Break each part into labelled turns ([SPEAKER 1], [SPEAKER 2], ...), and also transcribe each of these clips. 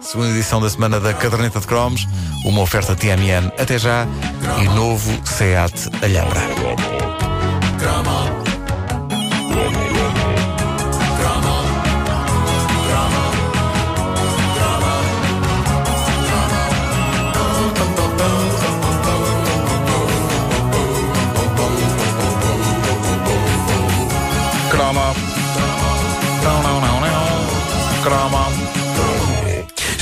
[SPEAKER 1] Segunda edição da semana da Caderneta de Cromos, uma oferta TMN até já e novo SEAT Alhambra.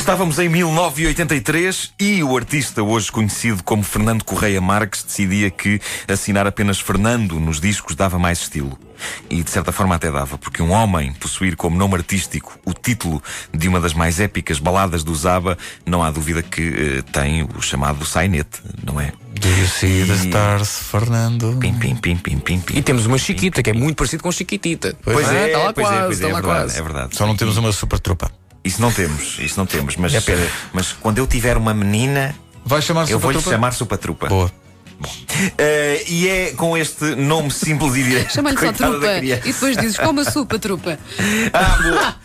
[SPEAKER 2] Estávamos em 1983 e o artista, hoje conhecido como Fernando Correia Marques, decidia que assinar apenas Fernando nos discos dava mais estilo. E de certa forma até dava, porque um homem possuir como nome artístico o título de uma das mais épicas baladas do Zaba, não há dúvida que eh, tem o chamado sainete, não é?
[SPEAKER 1] Do you see the stars, Fernando?
[SPEAKER 2] Pim, pim, pim, pim, pim, pim.
[SPEAKER 3] E temos uma Chiquita, que é muito parecido com Chiquitita.
[SPEAKER 2] Pois é,
[SPEAKER 3] está lá
[SPEAKER 2] pois
[SPEAKER 3] quase,
[SPEAKER 2] é, pois é,
[SPEAKER 3] está
[SPEAKER 2] é
[SPEAKER 3] lá
[SPEAKER 2] verdade,
[SPEAKER 3] quase.
[SPEAKER 2] é verdade.
[SPEAKER 1] Só não temos uma super tropa.
[SPEAKER 2] Isso não temos, isso não temos, mas,
[SPEAKER 1] É pena.
[SPEAKER 2] mas quando eu tiver uma menina,
[SPEAKER 1] Vai chamar
[SPEAKER 2] eu vou-lhe chamar Supatrupa.
[SPEAKER 1] Boa.
[SPEAKER 2] Eh, e é com este nome simples e direto.
[SPEAKER 4] Chama-lhe só trupa e depois dizes como a sopa, trupa.
[SPEAKER 2] Ah, boa.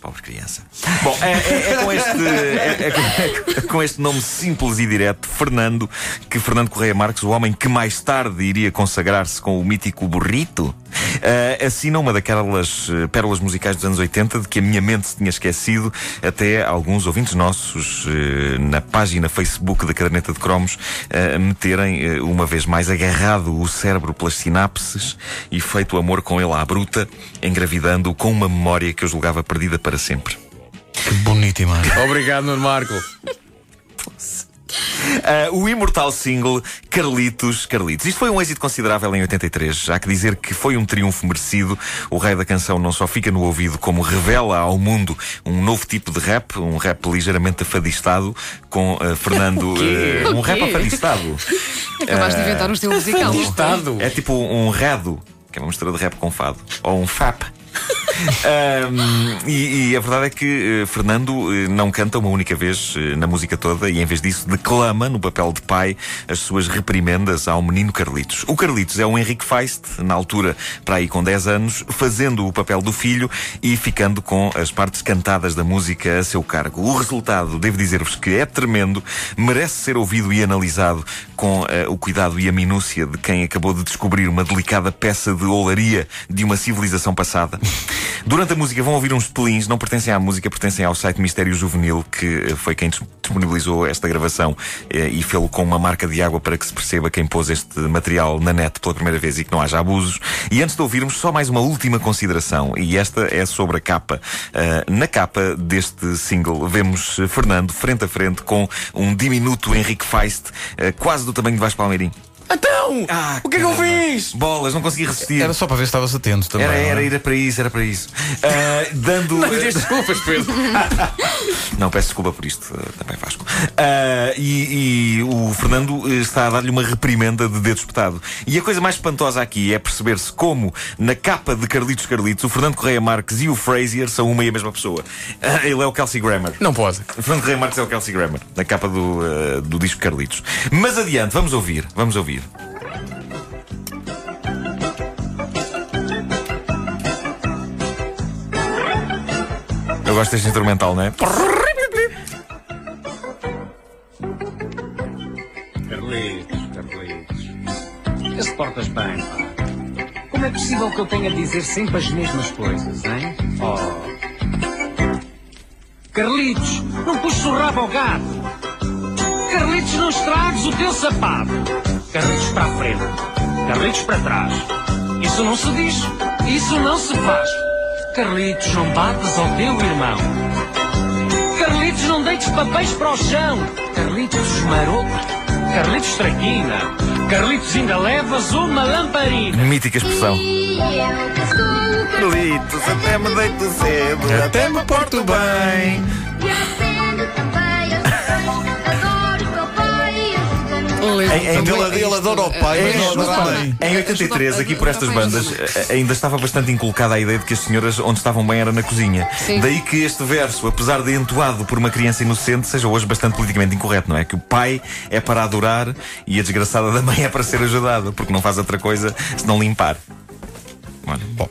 [SPEAKER 2] Pobre criança. Bom, é, é- é com este, é- é com- é com este nome simples e direto, Fernando, que Fernando Correia Marques, o homem que mais tarde iria consagrar-se com o mítico burrito, eh, assina uma daquelas eh, pérolas musicais dos anos 80 de que a minha mente se tinha esquecido, até alguns ouvintes nossos eh, na página Facebook da Caderneta de Cromos eh, meterem uma vez mais agarrado o cérebro pelas sinapses e feito amor com ele à bruta, engravidando com uma memória que eu julgava perdida para sempre.
[SPEAKER 1] Que bonito, mano.
[SPEAKER 3] Obrigado, Nuno Marco.
[SPEAKER 2] Ah, o imortal single Carlitos Carlitos. Isto foi um êxito considerável em 83. Há que dizer que foi um triunfo merecido. O rei da canção não só fica no ouvido, como revela ao mundo um novo tipo de rap, um rap ligeiramente afadistado, com ah, Fernando. ah, um rap afadistado.
[SPEAKER 4] Acabaste de inventar um estilo musical.
[SPEAKER 3] Estado.
[SPEAKER 2] É tipo um rado, que é uma mistura de rap com fado. Ou um fap. Ahm, e, e a verdade é que eh, Fernando eh, não canta uma única vez eh, na música toda e, em vez disso, declama no papel de pai as suas reprimendas ao menino Carlitos. O Carlitos é o Henrique Feist, na altura, para aí com 10 anos, fazendo o papel do filho e ficando com as partes cantadas da música a seu cargo. O resultado, devo dizer-vos que é tremendo, merece ser ouvido e analisado com o cuidado e a minúcia de quem acabou de descobrir uma delicada peça de olaria de uma civilização passada. Durante a música vão ouvir uns pelins, não pertencem à música, pertencem ao site Mistério Juvenil, que eh, foi quem dis- disponibilizou esta gravação eh, e fê-lo com uma marca de água para que se perceba quem pôs este material na net pela primeira vez e que não haja abusos. E antes de ouvirmos, só mais uma última consideração, e esta é sobre a capa. Ah, na capa deste single vemos eh, Fernando frente a frente com um diminuto Henrique Feist, eh, quase do tamanho de Vasco Palmeirim.
[SPEAKER 3] Então,
[SPEAKER 2] Ah,
[SPEAKER 3] o que é que eu fiz?
[SPEAKER 2] Bolas, não consegui resistir.
[SPEAKER 1] Era só para ver se estavas atento também.
[SPEAKER 2] Era,
[SPEAKER 1] é?
[SPEAKER 2] era, era para isso, era para isso. Ah, dando.
[SPEAKER 3] Não desculpas, Pedro.
[SPEAKER 2] Não, peço desculpa por isto, eh, também Vasco. Ah, e, e o Fernando eh, está a dar-lhe uma reprimenda de dedo espetado. E a coisa mais espantosa aqui é perceber-se como, na capa de Carlitos Carlitos, o Fernando Correia Marques e o Frazier são uma e a mesma pessoa. Ah, ele é o Kelsey Grammer.
[SPEAKER 3] Não pode.
[SPEAKER 2] O Fernando Correia Marques é o Kelsey Grammer, na capa do, eh, do disco Carlitos. Mas adiante, vamos ouvir, vamos ouvir. Eu gosto deste instrumental, não é?
[SPEAKER 5] Carlitos, Carlitos. Portas bem, pá. Como é possível que eu tenha a dizer sempre as mesmas coisas, hein? Oh. Carlitos, não puxes o rabo ao gato. Carlitos, não estragues o teu sapato. Carlitos para a frente. Carlitos para trás. Isso não se diz. Isso não se faz. Carlitos, não batas ao teu irmão. Carlitos, não deites papéis para o chão. Carlitos, maroto. Carlitos, traquina. Carlitos, ainda levas uma lamparina.
[SPEAKER 2] Mítica expressão. Carlitos, até me deito cedo,
[SPEAKER 1] Até me porto bem.
[SPEAKER 2] Em- em-
[SPEAKER 1] Ele, ele adora o pai, mas não adora a mãe.
[SPEAKER 2] Em 83, aqui por estas bandas, ainda estava bastante inculcada a ideia de que as senhoras onde estavam bem era na cozinha.
[SPEAKER 4] Sim.
[SPEAKER 2] Daí que este verso, apesar de entoado por uma criança inocente, seja hoje bastante politicamente incorreto, não é? Que o pai é para adorar e a desgraçada da mãe é para ser ajudada, porque não faz outra coisa senão limpar. Olha, bom.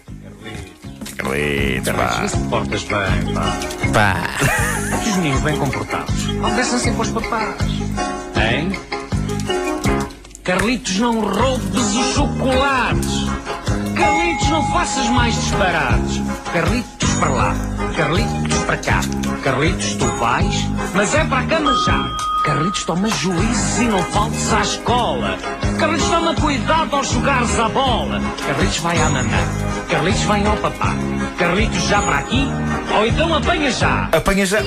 [SPEAKER 2] Carlitos, pá.
[SPEAKER 5] Portas bem, pá.
[SPEAKER 3] Pá.
[SPEAKER 5] os meninos bem comportados obedecem sempre aos papás. Hein? Carlitos, não roubes os chocolates. Carlitos, não faças mais disparates. Carlitos, para lá. Carlitos, para cá. Carlitos, tu vais, mas é para a cama já. Carlitos, toma juízo e não faltes à escola. Carlitos, toma cuidado ao jogares a bola. Carlitos, vai à mamã. Carlitos, vai ao papá. Carlitos, já para aqui, ou então apanha já.
[SPEAKER 2] Apanha já.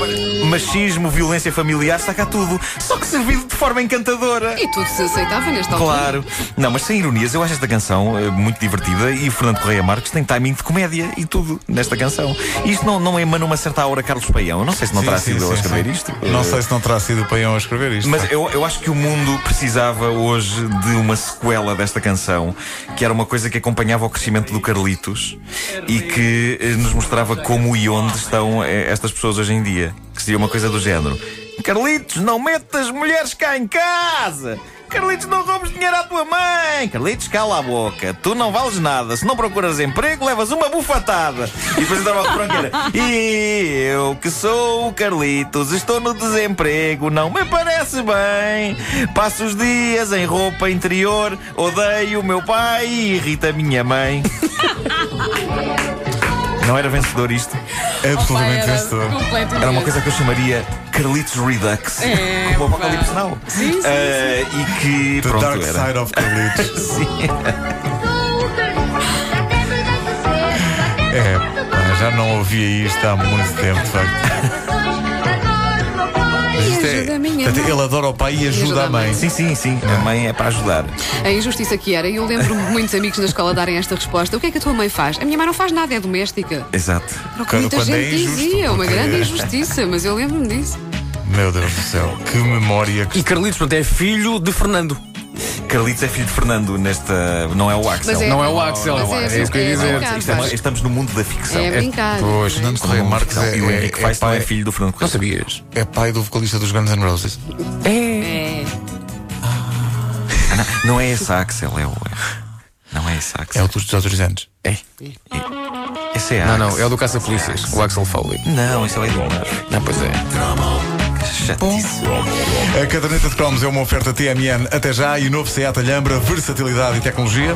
[SPEAKER 2] Machismo, violência familiar, está cá tudo. Só que servido de forma encantadora.
[SPEAKER 4] E tudo se aceitava nesta altura.
[SPEAKER 2] Claro. Não, mas sem ironias, eu acho esta canção eh, muito divertida e Fernando Correia Marques tem timing de comédia e tudo nesta canção. E isto não, não emana uma certa aura Carlos Paião. Eu não sei se não
[SPEAKER 1] Sim,
[SPEAKER 2] terá
[SPEAKER 1] sim,
[SPEAKER 2] sido ele a
[SPEAKER 1] sim,
[SPEAKER 2] escrever
[SPEAKER 1] sim.
[SPEAKER 2] isto.
[SPEAKER 1] Não
[SPEAKER 2] Eh,
[SPEAKER 1] sei se não terá sido o Paião a escrever isto.
[SPEAKER 2] Mas eu, eu acho que o mundo precisava hoje de uma sequela desta canção, que era uma coisa que acompanhava o crescimento do Carlitos e que eh, nos mostrava como e onde estão eh, estas pessoas hoje em dia. Que seria uma coisa do género: Carlitos, não metas mulheres cá em casa! Carlitos, não roubes dinheiro à tua mãe! Carlitos, cala a boca. Tu não vales nada. Se não procuras emprego, levas uma bufatada. E depois entrava o refrão que era E eu que sou o Carlitos, estou no desemprego, não me parece bem. Passo os dias em roupa interior, odeio o meu pai e irrita a minha mãe. Não era vencedor isto?
[SPEAKER 1] Absolutamente
[SPEAKER 4] Era
[SPEAKER 1] vencedor.
[SPEAKER 2] Era uma coisa que eu chamaria Carlitos Redux.
[SPEAKER 4] É,
[SPEAKER 2] como o. Apocalipse Now.
[SPEAKER 4] Sim, sim,
[SPEAKER 2] Ah, E que
[SPEAKER 1] The
[SPEAKER 2] pronto
[SPEAKER 1] Dark
[SPEAKER 2] era.
[SPEAKER 1] Side of Carlitos.
[SPEAKER 6] Cedo,
[SPEAKER 1] É, já não ouvia isto há muito tempo, de facto. Isto é,
[SPEAKER 4] minha
[SPEAKER 1] portanto,
[SPEAKER 4] mãe.
[SPEAKER 1] ele adora o pai e ajuda a mãe.
[SPEAKER 2] Sim, sim, sim. A mãe é para ajudar.
[SPEAKER 4] A injustiça que era, e eu lembro-me de muitos amigos na escola darem esta resposta. O que é que a tua mãe faz? A minha mãe não faz nada, é doméstica.
[SPEAKER 2] Exato.
[SPEAKER 4] Era o que
[SPEAKER 1] Quando-
[SPEAKER 4] muita
[SPEAKER 1] quando é
[SPEAKER 4] gente
[SPEAKER 1] injusto,
[SPEAKER 4] dizia, uma
[SPEAKER 1] porque-
[SPEAKER 4] grande injustiça, mas eu lembro-me disso.
[SPEAKER 1] Meu Deus do céu, que memória que
[SPEAKER 3] E Carlitos, portanto, é filho de Fernando.
[SPEAKER 2] Carlitos é filho de Fernando nesta. Não é o Axel.
[SPEAKER 4] Mas é-
[SPEAKER 3] Não é o Axel.
[SPEAKER 4] Mas é-
[SPEAKER 3] É isso que eu ia
[SPEAKER 4] é
[SPEAKER 3] dizer.
[SPEAKER 4] brincar,
[SPEAKER 2] Isto é uma- estamos no mundo da ficção.
[SPEAKER 4] É brincar.
[SPEAKER 3] Pois,
[SPEAKER 1] Fernando Correia Marques é,
[SPEAKER 2] e o
[SPEAKER 1] é,
[SPEAKER 2] Henrique
[SPEAKER 1] é
[SPEAKER 2] Weiss não é
[SPEAKER 1] pai,
[SPEAKER 2] filho do Fernando
[SPEAKER 3] Não
[SPEAKER 2] Correia.
[SPEAKER 3] sabias?
[SPEAKER 1] é pai do vocalista dos Guns N' Roses.
[SPEAKER 4] É.
[SPEAKER 2] Não é esse Axel, é o. Não é esse
[SPEAKER 1] É
[SPEAKER 2] Axel.
[SPEAKER 1] o dos 18 anos.
[SPEAKER 3] É.
[SPEAKER 2] Esse é
[SPEAKER 3] Não,
[SPEAKER 2] Axel.
[SPEAKER 3] não, é o do Caça Polícias, o Axel Foley.
[SPEAKER 2] Não, esse é o Murphy.
[SPEAKER 3] Não, pois é.
[SPEAKER 1] A caderneta de cromos é uma oferta TMN até já e novo Seat Alhambra, versatilidade e tecnologia.